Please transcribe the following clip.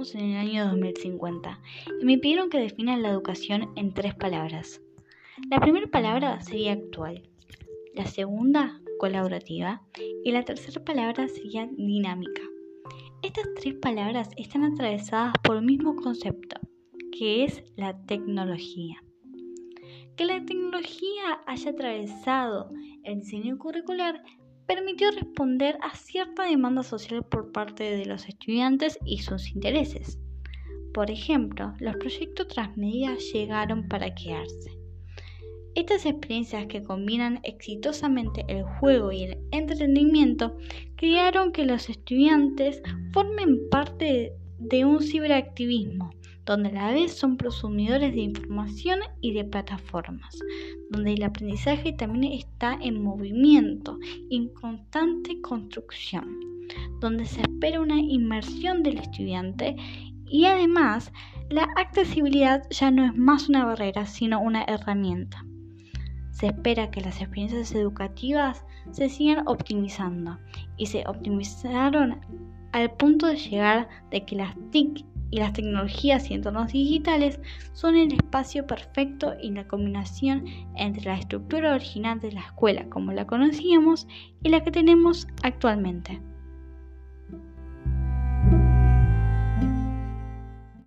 en el año 2050 y me pidieron que defina la educación en tres palabras. La primera palabra sería actual, la segunda colaborativa y la tercera palabra sería dinámica. Estas tres palabras están atravesadas por el mismo concepto, que es la tecnología. Que la tecnología haya atravesado el diseño curricular permitió responder a cierta demanda social por parte de los estudiantes y sus intereses. Por ejemplo, los proyectos transmedia llegaron para quedarse. Estas experiencias que combinan exitosamente el juego y el entretenimiento crearon que los estudiantes formen parte de un ciberactivismo, donde a la vez son prosumidores de información y de plataformas, donde el aprendizaje también está en movimiento en constante construcción, donde se espera una inmersión del estudiante y además la accesibilidad ya no es más una barrera, sino una herramienta. Se espera que las experiencias educativas se sigan optimizando y se optimizaron al punto de llegar de que las TIC y las tecnologías y entornos digitales son el espacio perfecto y la combinación entre la estructura original de la escuela como la conocíamos y la que tenemos actualmente.